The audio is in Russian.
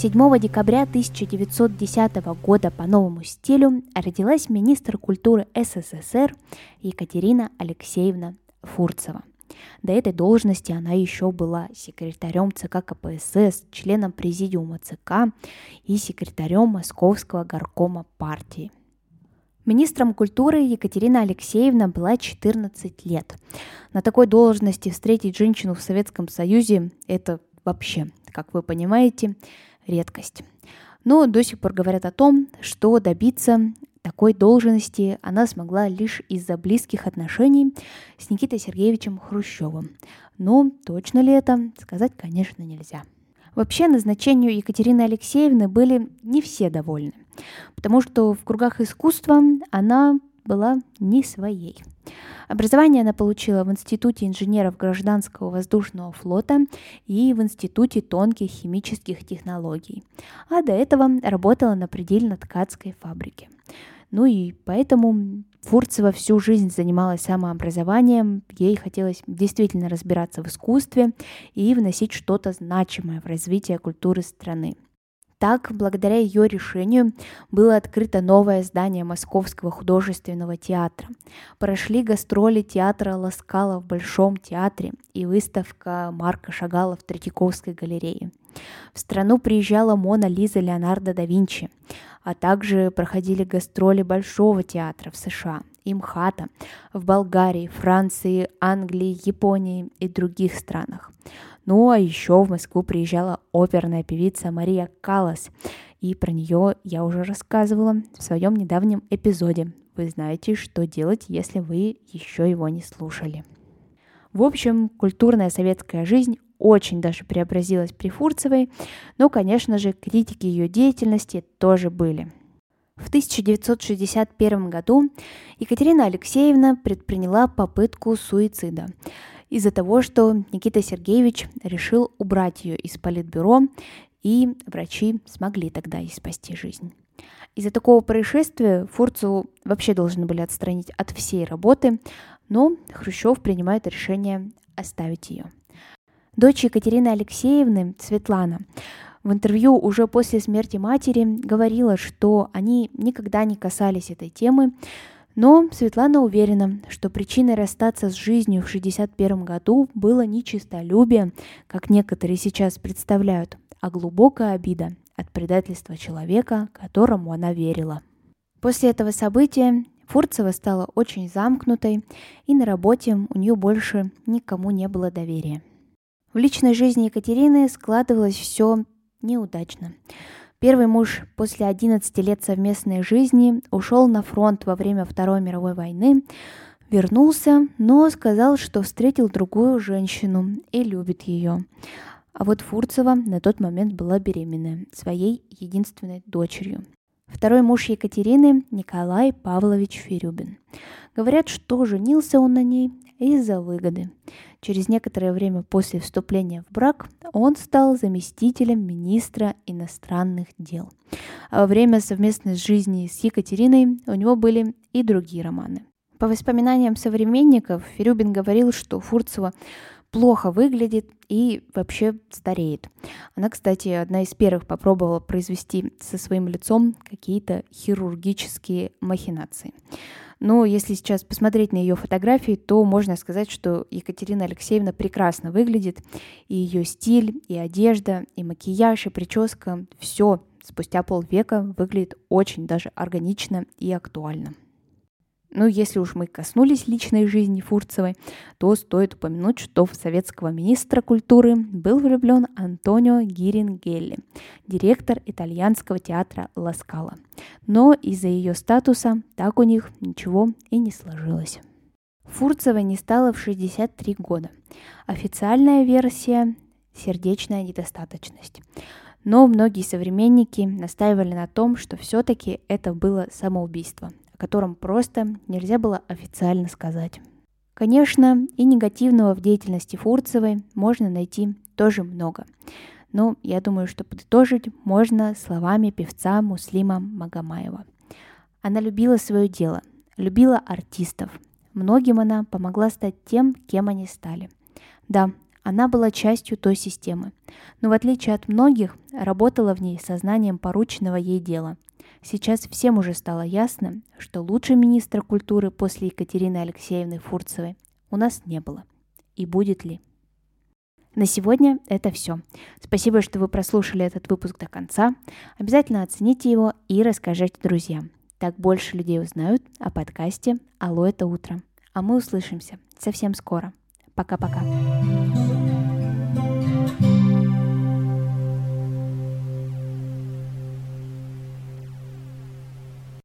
7 декабря 1910 года по новому стилю родилась министр культуры СССР Екатерина Алексеевна Фурцева. До этой должности она еще была секретарем ЦК КПСС, членом президиума ЦК и секретарем Московского горкома партии. Министром культуры Екатерина Алексеевна была 14 лет. На такой должности встретить женщину в Советском Союзе – это вообще, как вы понимаете, редкость. Но до сих пор говорят о том, что добиться такой должности она смогла лишь из-за близких отношений с Никитой Сергеевичем Хрущевым. Но точно ли это, сказать, конечно, нельзя. Вообще назначению Екатерины Алексеевны были не все довольны, потому что в кругах искусства она была не своей. Образование она получила в Институте инженеров гражданского воздушного флота и в Институте тонких химических технологий, а до этого работала на предельно-ткацкой фабрике. Ну и поэтому Фурцева всю жизнь занималась самообразованием, ей хотелось действительно разбираться в искусстве и вносить что-то значимое в развитие культуры страны. Так, благодаря ее решению было открыто новое здание Московского художественного театра. Прошли гастроли театра Ласкала в Большом театре и выставка Марка Шагала в Третьяковской галерее. В страну приезжала Мона Лиза Леонардо да Винчи, а также проходили гастроли Большого театра в США и МХАТа в Болгарии, Франции, Англии, Японии и других странах. Ну а еще в Москву приезжала оперная певица Мария Калас, и про нее я уже рассказывала в своем недавнем эпизоде. Вы знаете, что делать, если вы еще его не слушали. В общем, культурная советская жизнь очень даже преобразилась при Фурцевой, но, конечно же, критики ее деятельности тоже были. В 1961 году Екатерина Алексеевна предприняла попытку суицида из-за того, что Никита Сергеевич решил убрать ее из политбюро, и врачи смогли тогда ей спасти жизнь. Из-за такого происшествия Фурцеву вообще должны были отстранить от всей работы, но Хрущев принимает решение оставить ее. Дочь Екатерины Алексеевны, Светлана, в интервью уже после смерти матери говорила, что они никогда не касались этой темы, но Светлана уверена, что причиной расстаться с жизнью в 1961 году было не чистолюбие, как некоторые сейчас представляют, а глубокая обида от предательства человека, которому она верила. После этого события Фурцева стала очень замкнутой, и на работе у нее больше никому не было доверия. В личной жизни Екатерины складывалось все неудачно. Первый муж после 11 лет совместной жизни ушел на фронт во время Второй мировой войны, вернулся, но сказал, что встретил другую женщину и любит ее. А вот Фурцева на тот момент была беременна своей единственной дочерью. Второй муж Екатерины – Николай Павлович Ферюбин. Говорят, что женился он на ней из-за выгоды. Через некоторое время после вступления в брак он стал заместителем министра иностранных дел. А во время совместной жизни с Екатериной у него были и другие романы. По воспоминаниям современников, Ферюбин говорил, что Фурцева плохо выглядит и вообще стареет. Она, кстати, одна из первых попробовала произвести со своим лицом какие-то хирургические махинации. Но если сейчас посмотреть на ее фотографии, то можно сказать, что Екатерина Алексеевна прекрасно выглядит. И ее стиль, и одежда, и макияж, и прическа, все спустя полвека выглядит очень даже органично и актуально. Ну, если уж мы коснулись личной жизни Фурцевой, то стоит упомянуть, что в советского министра культуры был влюблен Антонио Гирингелли, директор итальянского театра Ласкала. Но из-за ее статуса так у них ничего и не сложилось. Фурцевой не стало в 63 года. Официальная версия – сердечная недостаточность. Но многие современники настаивали на том, что все-таки это было самоубийство, котором просто нельзя было официально сказать. Конечно, и негативного в деятельности Фурцевой можно найти тоже много. Но я думаю, что подытожить можно словами певца Муслима Магомаева. Она любила свое дело, любила артистов. Многим она помогла стать тем, кем они стали. Да, она была частью той системы, но в отличие от многих, работала в ней сознанием порученного ей дела. Сейчас всем уже стало ясно, что лучше министра культуры после Екатерины Алексеевны Фурцевой у нас не было. И будет ли? На сегодня это все. Спасибо, что вы прослушали этот выпуск до конца. Обязательно оцените его и расскажите друзьям. Так больше людей узнают о подкасте «Алло, это утро». А мы услышимся совсем скоро. Пока-пока.